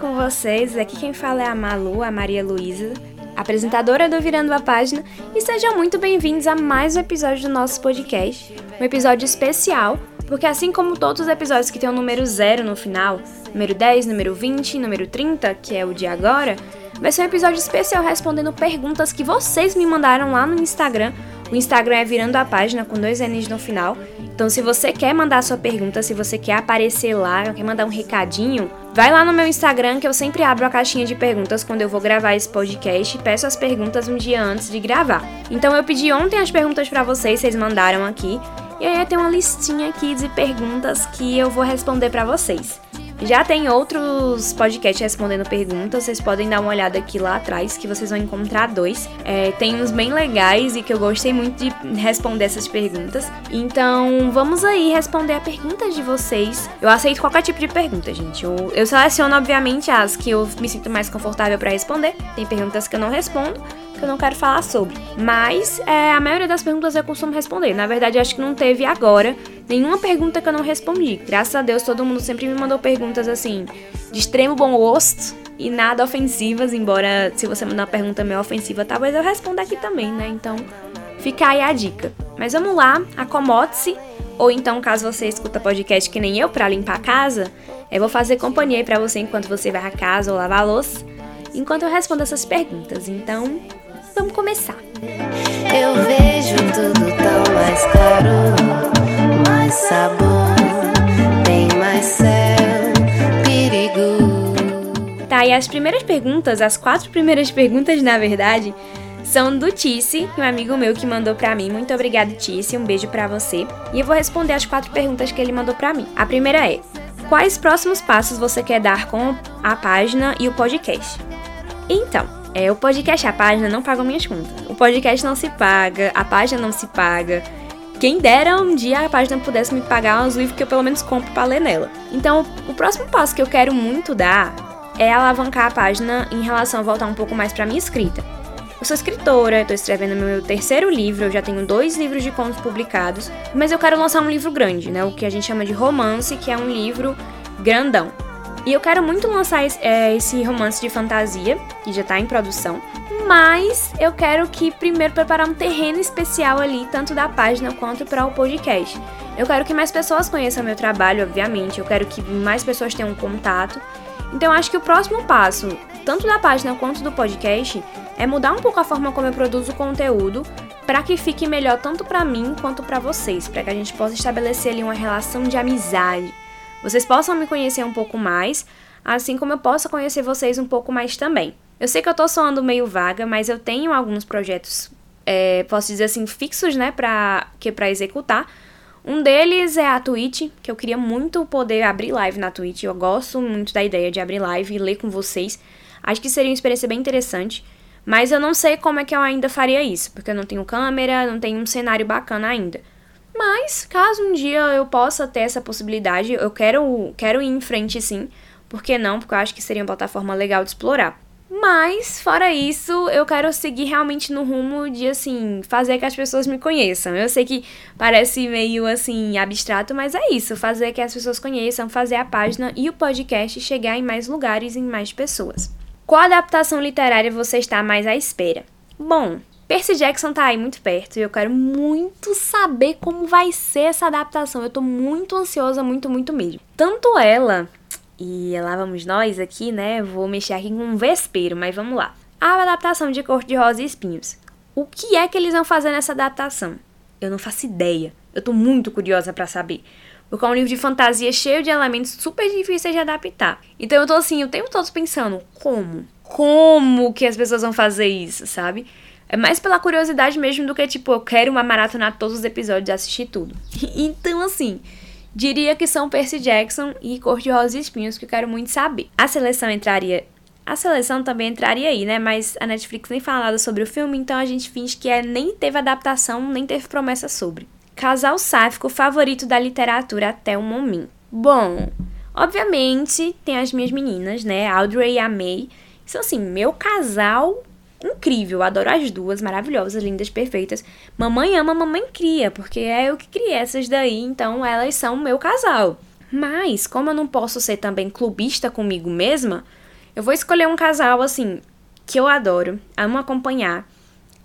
com vocês? Aqui quem fala é a Malu, a Maria Luísa, apresentadora do Virando a Página, e sejam muito bem-vindos a mais um episódio do nosso podcast, um episódio especial, porque assim como todos os episódios que tem o número zero no final, número 10, número 20, número 30, que é o de agora, vai ser um episódio especial respondendo perguntas que vocês me mandaram lá no Instagram. O Instagram é Virando a Página com dois N's no final. Então, se você quer mandar sua pergunta, se você quer aparecer lá, quer mandar um recadinho, vai lá no meu Instagram que eu sempre abro a caixinha de perguntas quando eu vou gravar esse podcast e peço as perguntas um dia antes de gravar. Então, eu pedi ontem as perguntas para vocês, vocês mandaram aqui. E aí tem uma listinha aqui de perguntas que eu vou responder para vocês. Já tem outros podcasts respondendo perguntas, vocês podem dar uma olhada aqui lá atrás, que vocês vão encontrar dois. É, tem uns bem legais e que eu gostei muito de responder essas perguntas. Então, vamos aí responder a pergunta de vocês. Eu aceito qualquer tipo de pergunta, gente. Eu, eu seleciono, obviamente, as que eu me sinto mais confortável para responder. Tem perguntas que eu não respondo que eu não quero falar sobre. Mas é, a maioria das perguntas eu costumo responder. Na verdade, acho que não teve agora nenhuma pergunta que eu não respondi. Graças a Deus, todo mundo sempre me mandou perguntas assim, de extremo bom gosto e nada ofensivas. Embora, se você mandar uma pergunta meio ofensiva, talvez eu responda aqui também, né? Então, fica aí a dica. Mas vamos lá, acomode-se. Ou então, caso você escuta podcast que nem eu para limpar a casa, eu vou fazer companhia pra você enquanto você vai a casa ou lavar a louça, enquanto eu respondo essas perguntas. Então, Vamos começar. Eu vejo tudo tão mais claro, mais sabor, tem mais céu, perigo. Tá, e as primeiras perguntas, as quatro primeiras perguntas, na verdade, são do Tice, um amigo meu que mandou para mim. Muito obrigado, Tice. Um beijo para você. E eu vou responder as quatro perguntas que ele mandou para mim. A primeira é: Quais próximos passos você quer dar com a página e o podcast? Então, é, o podcast A Página não paga minhas contas. O podcast não se paga, a página não se paga. Quem dera um dia a página pudesse me pagar uns livros que eu pelo menos compro para ler nela. Então, o próximo passo que eu quero muito dar é alavancar a página em relação a voltar um pouco mais para minha escrita. Eu sou escritora, estou escrevendo meu terceiro livro, eu já tenho dois livros de contos publicados, mas eu quero lançar um livro grande, né? O que a gente chama de romance, que é um livro grandão. E eu quero muito lançar esse, é, esse romance de fantasia, que já tá em produção. Mas eu quero que primeiro preparar um terreno especial ali, tanto da página quanto para o podcast. Eu quero que mais pessoas conheçam meu trabalho, obviamente. Eu quero que mais pessoas tenham contato. Então acho que o próximo passo, tanto da página quanto do podcast, é mudar um pouco a forma como eu produzo o conteúdo para que fique melhor tanto para mim quanto para vocês, para que a gente possa estabelecer ali uma relação de amizade, vocês possam me conhecer um pouco mais, assim como eu possa conhecer vocês um pouco mais também. Eu sei que eu tô soando meio vaga, mas eu tenho alguns projetos, é, posso dizer assim, fixos, né, pra, que é pra executar. Um deles é a Twitch, que eu queria muito poder abrir live na Twitch. Eu gosto muito da ideia de abrir live e ler com vocês. Acho que seria uma experiência bem interessante. Mas eu não sei como é que eu ainda faria isso, porque eu não tenho câmera, não tenho um cenário bacana ainda. Mas, caso um dia eu possa ter essa possibilidade, eu quero, quero ir em frente sim. Por que não? Porque eu acho que seria uma plataforma legal de explorar. Mas, fora isso, eu quero seguir realmente no rumo de, assim, fazer que as pessoas me conheçam. Eu sei que parece meio, assim, abstrato, mas é isso. Fazer que as pessoas conheçam, fazer a página e o podcast chegar em mais lugares em mais pessoas. Qual adaptação literária você está mais à espera? Bom, Percy Jackson tá aí muito perto e eu quero muito saber como vai ser essa adaptação. Eu tô muito ansiosa, muito, muito mesmo. Tanto ela, e lá vamos nós aqui, né? Vou mexer aqui com um vespeiro, mas vamos lá. A adaptação de Corte de Rosa e Espinhos. O que é que eles vão fazer nessa adaptação? Eu não faço ideia. Eu tô muito curiosa para saber. Porque é um livro de fantasia cheio de elementos super difíceis de adaptar. Então eu tô assim, o tempo todo pensando, como? Como que as pessoas vão fazer isso, sabe? É mais pela curiosidade mesmo do que, tipo, eu quero uma maratona todos os episódios e assistir tudo. então, assim, diria que são Percy Jackson e Cor de Rosa e Espinhos que eu quero muito saber. A seleção entraria. A seleção também entraria aí, né? Mas a Netflix nem fala nada sobre o filme, então a gente finge que é, nem teve adaptação, nem teve promessa sobre. Casal sáfico favorito da literatura até o momento. Bom, obviamente tem as minhas meninas, né? Audrey e a May. São assim, meu casal incrível, adoro as duas, maravilhosas, lindas, perfeitas. Mamãe ama, mamãe cria, porque é eu que criei essas daí, então elas são meu casal. Mas, como eu não posso ser também clubista comigo mesma, eu vou escolher um casal assim que eu adoro, amo acompanhar,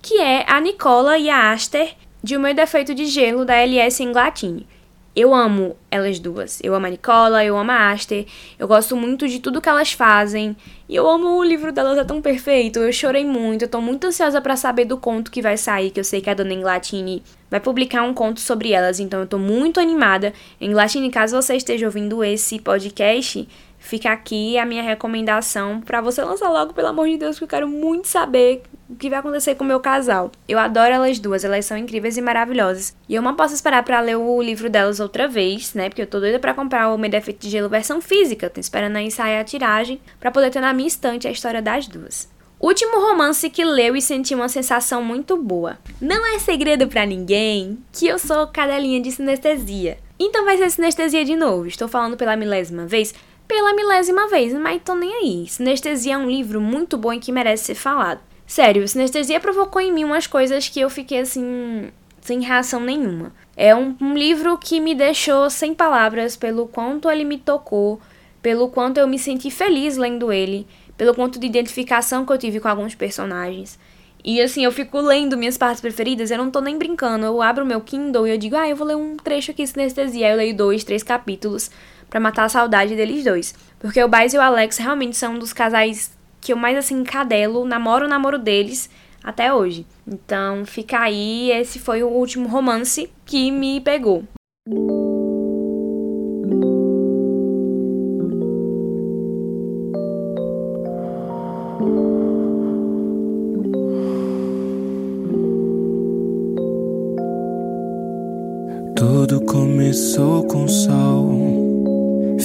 que é a Nicola e a Aster de O Meu Defeito de Gelo da LS Inglatini. Eu amo elas duas. Eu amo a Nicola, eu amo a Aster. Eu gosto muito de tudo que elas fazem. E eu amo o livro delas, é tão perfeito. Eu chorei muito. Eu tô muito ansiosa para saber do conto que vai sair, que eu sei que a dona Inglatini vai publicar um conto sobre elas. Então eu tô muito animada. Inglatini, caso você esteja ouvindo esse podcast, fica aqui a minha recomendação para você lançar logo, pelo amor de Deus, que eu quero muito saber o que vai acontecer com o meu casal. Eu adoro elas duas, elas são incríveis e maravilhosas. E eu não posso esperar para ler o livro delas outra vez, né? Porque eu tô doida para comprar o Medefeito de Gelo versão física. Tô esperando aí sair a tiragem para poder ter na minha estante a história das duas. Último romance que leu e senti uma sensação muito boa. Não é segredo para ninguém que eu sou cadelinha de sinestesia. Então vai ser sinestesia de novo. Estou falando pela milésima vez pela milésima vez, mas tô nem aí. Sinestesia é um livro muito bom e que merece ser falado. Sério, Sinestesia provocou em mim umas coisas que eu fiquei assim, sem reação nenhuma. É um, um livro que me deixou sem palavras pelo quanto ele me tocou, pelo quanto eu me senti feliz lendo ele, pelo quanto de identificação que eu tive com alguns personagens. E assim, eu fico lendo minhas partes preferidas, eu não tô nem brincando. Eu abro meu Kindle e eu digo, ah, eu vou ler um trecho aqui sinestesia. Aí eu leio dois, três capítulos para matar a saudade deles dois. Porque o Baez e o Alex realmente são um dos casais que eu mais assim cadelo, namoro o namoro deles até hoje. Então fica aí, esse foi o último romance que me pegou. Tudo começou com sol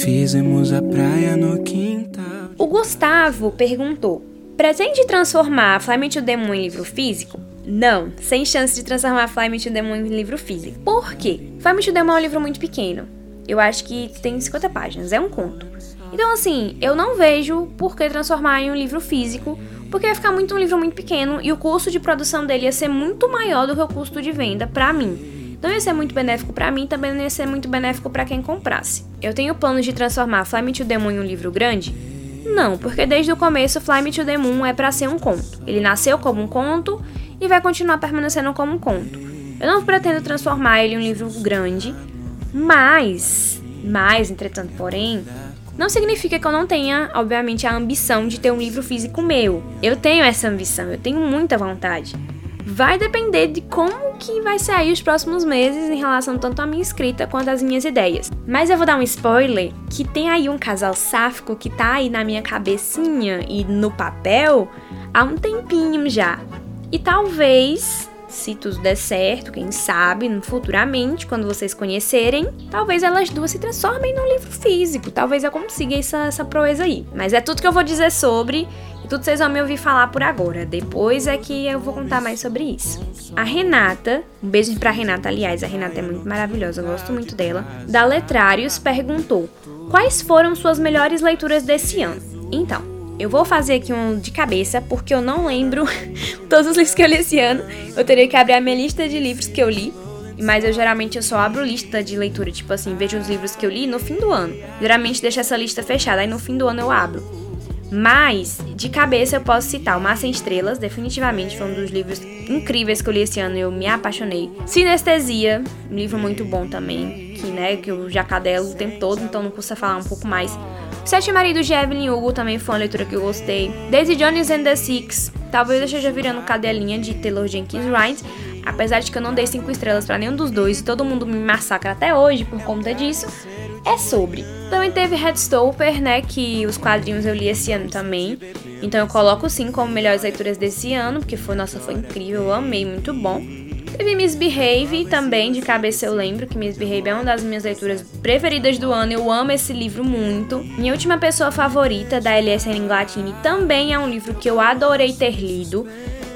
Fizemos a praia no quintal. O Gustavo perguntou: pretende transformar Fly to Demon em livro físico? Não, sem chance de transformar Fly to Demon em livro físico. Por quê? Fly to Demon é um livro muito pequeno. Eu acho que tem 50 páginas, é um conto. Então, assim, eu não vejo por que transformar em um livro físico, porque ia ficar muito um livro muito pequeno e o custo de produção dele ia ser muito maior do que o custo de venda para mim não ia ser muito benéfico para mim, também não ia ser muito benéfico para quem comprasse. Eu tenho planos de transformar Fly Me to the Moon em um livro grande? Não, porque desde o começo Fly Me to the Moon é para ser um conto. Ele nasceu como um conto e vai continuar permanecendo como um conto. Eu não pretendo transformar ele em um livro grande, mas, mas, entretanto, porém, não significa que eu não tenha, obviamente, a ambição de ter um livro físico meu. Eu tenho essa ambição, eu tenho muita vontade vai depender de como que vai sair os próximos meses em relação tanto à minha escrita quanto às minhas ideias. Mas eu vou dar um spoiler que tem aí um casal sáfico que tá aí na minha cabecinha e no papel há um tempinho já. E talvez se tudo der certo, quem sabe, futuramente, quando vocês conhecerem, talvez elas duas se transformem num livro físico. Talvez eu consiga essa, essa proeza aí. Mas é tudo que eu vou dizer sobre. Tudo vocês vão me ouvir falar por agora. Depois é que eu vou contar mais sobre isso. A Renata, um beijo pra Renata, aliás, a Renata é muito maravilhosa, eu gosto muito dela. Da Letrários perguntou: Quais foram suas melhores leituras desse ano? Então, eu vou fazer aqui um de cabeça, porque eu não lembro todos os livros que eu li esse ano. Eu teria que abrir a minha lista de livros que eu li. Mas eu geralmente eu só abro lista de leitura, tipo assim, vejo os livros que eu li no fim do ano. Geralmente deixo essa lista fechada, aí no fim do ano eu abro. Mas, de cabeça, eu posso citar O Mar Estrelas, definitivamente foi um dos livros incríveis que eu li esse ano e eu me apaixonei. Sinestesia, um livro muito bom também, que, né, que eu já cadelo o tempo todo, então não custa falar um pouco mais. Sete Maridos de Evelyn Hugo também foi uma leitura que eu gostei. Daisy Jones and the Six, talvez eu esteja virando cadelinha de Taylor Jenkins Wright, apesar de que eu não dei cinco estrelas para nenhum dos dois e todo mundo me massacra até hoje por conta disso. É sobre. Também teve Headstopper, né, que os quadrinhos eu li esse ano também. Então eu coloco sim como melhores leituras desse ano, porque foi, nossa, foi incrível, eu amei, muito bom. Teve Misbehave também, de cabeça eu lembro que Misbehave é uma das minhas leituras preferidas do ano. Eu amo esse livro muito. Minha última pessoa favorita, da Eliasene Inglatini, também é um livro que eu adorei ter lido.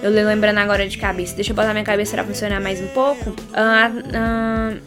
Eu lembrando agora de cabeça. Deixa eu botar minha cabeça pra funcionar mais um pouco. Uh, uh,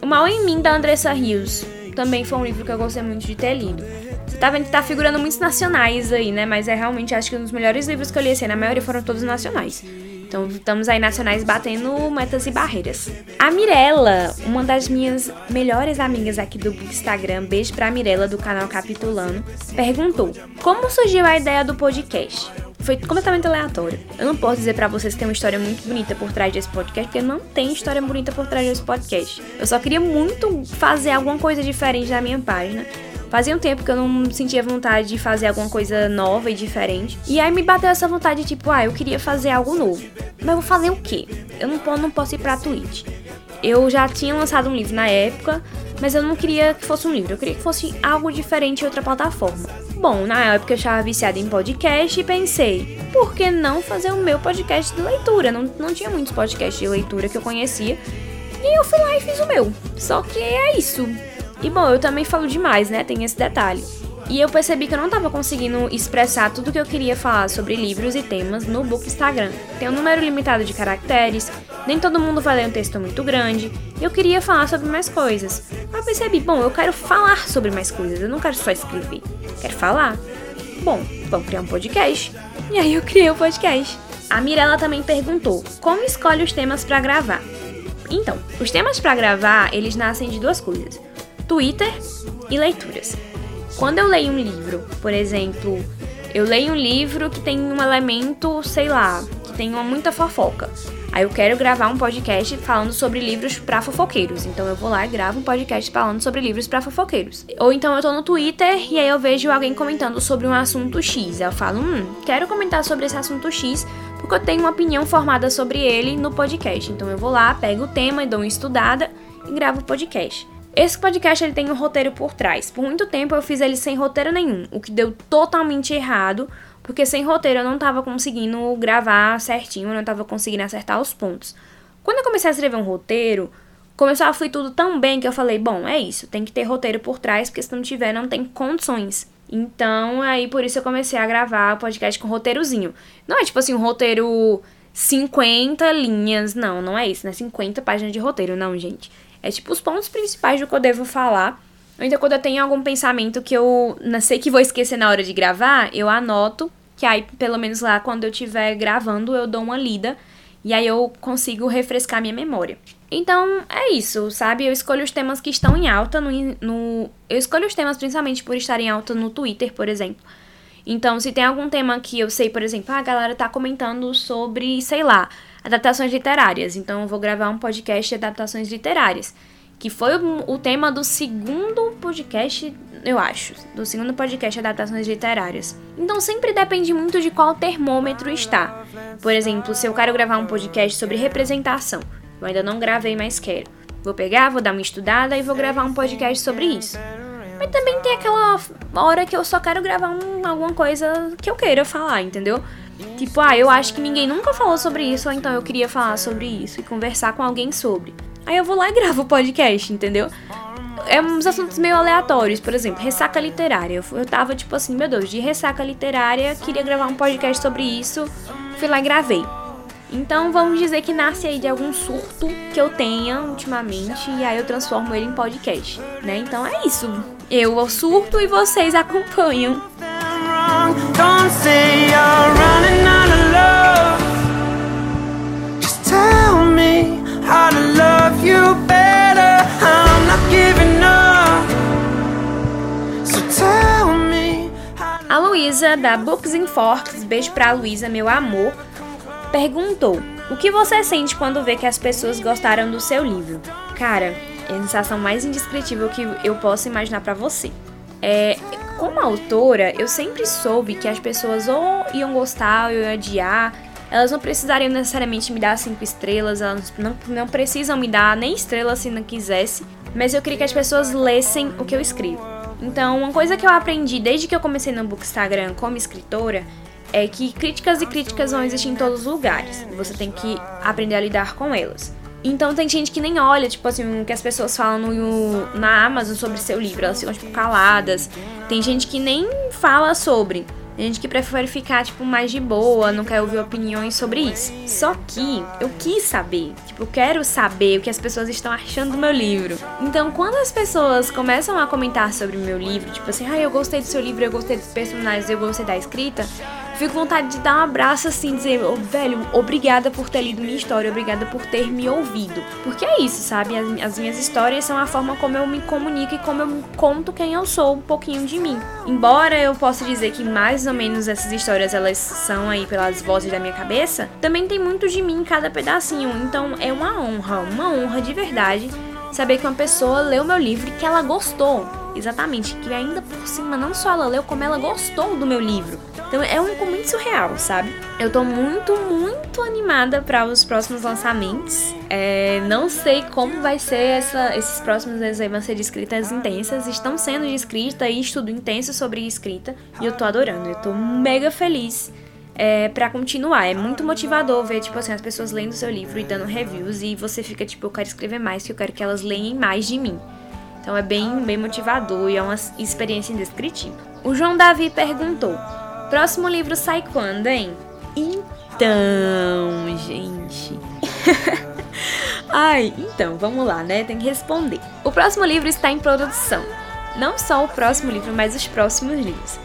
o Mal em Mim, da Andressa Rios. Também foi um livro que eu gostei muito de ter lido. Você tá vendo que tá figurando muitos nacionais aí, né? Mas é realmente, acho que um dos melhores livros que eu li esse ano. A maioria foram todos nacionais. Então estamos aí nacionais batendo metas e barreiras. A Mirella, uma das minhas melhores amigas aqui do Instagram, beijo pra Mirella do canal Capitulano, perguntou: Como surgiu a ideia do podcast? Foi completamente aleatório. Eu não posso dizer para vocês que tem uma história muito bonita por trás desse podcast, porque não tem história bonita por trás desse podcast. Eu só queria muito fazer alguma coisa diferente na minha página. Fazia um tempo que eu não sentia vontade de fazer alguma coisa nova e diferente. E aí me bateu essa vontade, tipo, ah, eu queria fazer algo novo. Mas vou fazer o quê? Eu não, não posso ir pra Twitch. Eu já tinha lançado um livro na época, mas eu não queria que fosse um livro, eu queria que fosse algo diferente em outra plataforma. Bom, na época eu estava viciada em podcast e pensei, por que não fazer o meu podcast de leitura? Não, não tinha muitos podcasts de leitura que eu conhecia. E eu fui lá e fiz o meu. Só que é isso. E bom, eu também falo demais, né? Tem esse detalhe. E eu percebi que eu não estava conseguindo expressar tudo que eu queria falar sobre livros e temas no book Instagram. Tem um número limitado de caracteres, nem todo mundo vai ler um texto muito grande, e eu queria falar sobre mais coisas. Eu percebi, bom, eu quero falar sobre mais coisas, eu não quero só escrever, quero falar. Bom, vamos criar um podcast. E aí eu criei o um podcast. A Mirella também perguntou: como escolhe os temas para gravar? Então, os temas para gravar, eles nascem de duas coisas. Twitter e leituras. Quando eu leio um livro, por exemplo, eu leio um livro que tem um elemento, sei lá, que tem uma muita fofoca. Aí eu quero gravar um podcast falando sobre livros para fofoqueiros. Então eu vou lá e gravo um podcast falando sobre livros para fofoqueiros. Ou então eu tô no Twitter e aí eu vejo alguém comentando sobre um assunto X. Aí eu falo, hum, quero comentar sobre esse assunto X porque eu tenho uma opinião formada sobre ele no podcast. Então eu vou lá, pego o tema e dou uma estudada e gravo o podcast. Esse podcast ele tem um roteiro por trás. Por muito tempo eu fiz ele sem roteiro nenhum, o que deu totalmente errado, porque sem roteiro eu não tava conseguindo gravar certinho, eu não tava conseguindo acertar os pontos. Quando eu comecei a escrever um roteiro, começou a fluir tudo tão bem que eu falei, bom, é isso, tem que ter roteiro por trás, porque se não tiver, não tem condições. Então, aí por isso eu comecei a gravar o podcast com roteirozinho. Não é tipo assim, um roteiro 50 linhas, não, não é isso, né? 50 páginas de roteiro, não, gente. É tipo os pontos principais do que eu devo falar. Ou então quando eu tenho algum pensamento que eu não sei que vou esquecer na hora de gravar, eu anoto, que aí pelo menos lá quando eu estiver gravando eu dou uma lida e aí eu consigo refrescar minha memória. Então é isso, sabe? Eu escolho os temas que estão em alta no, no. Eu escolho os temas principalmente por estarem em alta no Twitter, por exemplo. Então, se tem algum tema que eu sei, por exemplo, ah, a galera tá comentando sobre, sei lá, adaptações literárias. Então eu vou gravar um podcast de adaptações literárias. Que foi o, tema do segundo podcast, eu acho. Do segundo podcast de adaptações literárias. Então sempre depende muito de qual termômetro está. Por exemplo, se eu quero gravar um podcast sobre representação, eu ainda não gravei, mas quero. Vou pegar, vou dar uma estudada e vou gravar um podcast sobre isso. Mas também tem aquela hora que eu só quero gravar um, alguma coisa que eu queira falar, entendeu? Tipo, ah, eu acho que ninguém nunca falou sobre isso, ou então eu queria falar sobre isso e conversar com alguém sobre. Aí eu vou lá e gravo o podcast, entendeu? É uns assuntos meio aleatórios, por exemplo, ressaca literária. Eu, tava tipo assim, meu Deus, de ressaca literária, queria gravar um podcast sobre isso, fui lá e gravei. Então vamos dizer que nasce aí de algum surto que eu tenha ultimamente e aí eu transformo ele em podcast, né? Então é isso. Eu surto e vocês acompanham. A Luísa da Books and Forks, beijo pra Luísa, meu amor, perguntou: O que você sente quando vê que as pessoas gostaram do seu livro? Cara, é a sensação mais indescritível que eu posso imaginar para você. É, como autora, eu sempre soube que as pessoas ou iam gostar ou iam odiar. Elas não precisariam necessariamente me dar cinco estrelas, elas não, não precisam me dar nem estrelas se não quisesse. Mas eu queria que as pessoas lessem o que eu escrevo. Então, uma coisa que eu aprendi desde que eu comecei no Book Instagram como escritora é que críticas e críticas vão existir em todos os lugares. Você tem que aprender a lidar com elas. Então tem gente que nem olha, tipo assim, o que as pessoas falam no, na Amazon sobre seu livro, elas ficam, tipo, caladas. Tem gente que nem fala sobre. Tem gente que prefere ficar, tipo, mais de boa, não quer ouvir opiniões sobre isso. Só que eu quis saber, tipo, eu quero saber o que as pessoas estão achando do meu livro. Então, quando as pessoas começam a comentar sobre o meu livro, tipo assim, ah, eu gostei do seu livro, eu gostei dos personagens, eu gostei da escrita, fico com vontade de dar um abraço assim, dizer, oh, velho, obrigada por ter lido minha história, obrigada por ter me ouvido. Porque é isso, sabe? As, as, minhas histórias são a forma como eu me comunico e como eu conto quem eu sou, um pouquinho de mim. Embora eu possa dizer que mais ou menos essas histórias elas são aí pelas vozes da minha cabeça, também tem muito de mim em cada pedacinho. Então é uma honra, uma honra de verdade saber que uma pessoa leu meu livro e que ela gostou. Exatamente, que ainda por cima não só ela leu, como ela gostou do meu livro. Então é um muito surreal, sabe? Eu tô muito, muito animada para os próximos lançamentos. É, não sei como vai ser essa, esses próximos meses aí vão ser de escritas intensas. Estão sendo de escrita e estudo intenso sobre escrita. E eu tô adorando, eu tô mega feliz é, para continuar. É muito motivador ver, tipo assim, as pessoas lendo seu livro e dando reviews e você fica, tipo, eu quero escrever mais, que eu quero que elas leiam mais de mim. Então é bem, bem motivador e é uma experiência indescritível. O João Davi perguntou: próximo livro sai quando, hein? Então, gente. Ai, então, vamos lá, né? Tem que responder. O próximo livro está em produção. Não só o próximo livro, mas os próximos livros.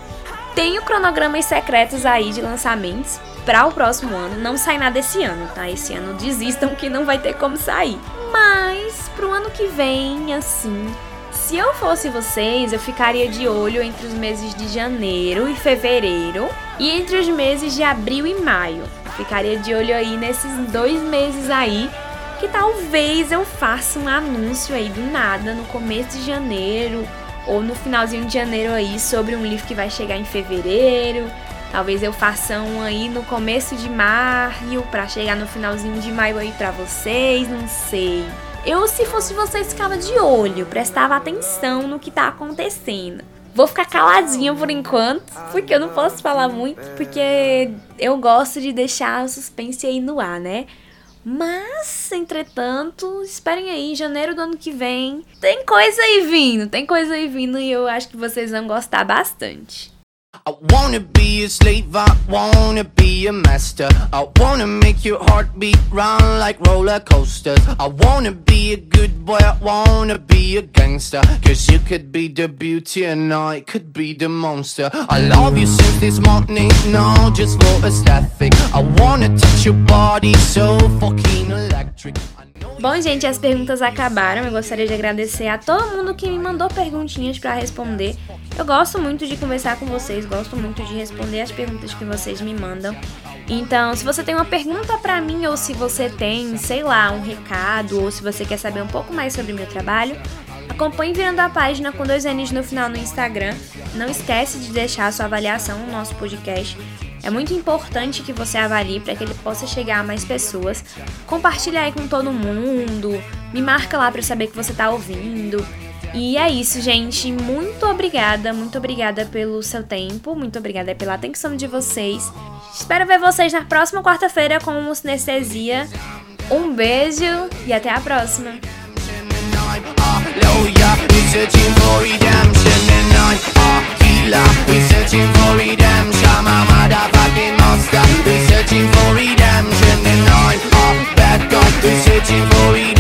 Tenho cronogramas secretos aí de lançamentos para o próximo ano. Não sai nada esse ano, tá? Esse ano desistam que não vai ter como sair. Mas pro ano que vem, assim, se eu fosse vocês, eu ficaria de olho entre os meses de janeiro e fevereiro e entre os meses de abril e maio. Ficaria de olho aí nesses dois meses aí, que talvez eu faça um anúncio aí do nada no começo de janeiro ou no finalzinho de janeiro aí sobre um livro que vai chegar em fevereiro. Talvez eu faça um aí no começo de maio para chegar no finalzinho de maio aí para vocês, não sei. Eu, se fosse vocês, ficava de olho, prestava atenção no que tá acontecendo. Vou ficar caladinha por enquanto, porque eu não posso falar muito, porque eu gosto de deixar o suspense aí no ar, né? Mas, entretanto, esperem aí, janeiro do ano que vem. Tem coisa aí vindo, tem coisa aí vindo e eu acho que vocês vão gostar bastante. I wanna be a slave, I wanna be a master. I wanna make your heartbeat run like roller coasters. I wanna be a good boy, I wanna be a gangster. Cause you could be the beauty and I could be the monster. I love you since this morning, no, just for aesthetic. I wanna touch your body so fucking electric. Bom, gente, as perguntas acabaram. Eu gostaria de agradecer a todo mundo que me mandou perguntinhas para responder. Eu gosto muito de conversar com vocês, gosto muito de responder as perguntas que vocês me mandam. Então, se você tem uma pergunta para mim ou se você tem, sei lá, um recado ou se você quer saber um pouco mais sobre meu trabalho, acompanhe virando a página com dois N's no final no Instagram. Não esquece de deixar a sua avaliação no nosso podcast é muito importante que você avalie para que ele possa chegar a mais pessoas. Compartilha aí com todo mundo, me marca lá para eu saber que você está ouvindo. E é isso, gente. Muito obrigada, muito obrigada pelo seu tempo, muito obrigada pela atenção de vocês. Espero ver vocês na próxima quarta-feira com o Sinestesia. Um beijo e até a próxima. killer We searching for redemption. My motherfucking monster. We searching for redemption. In line of bad guys We searching for redemption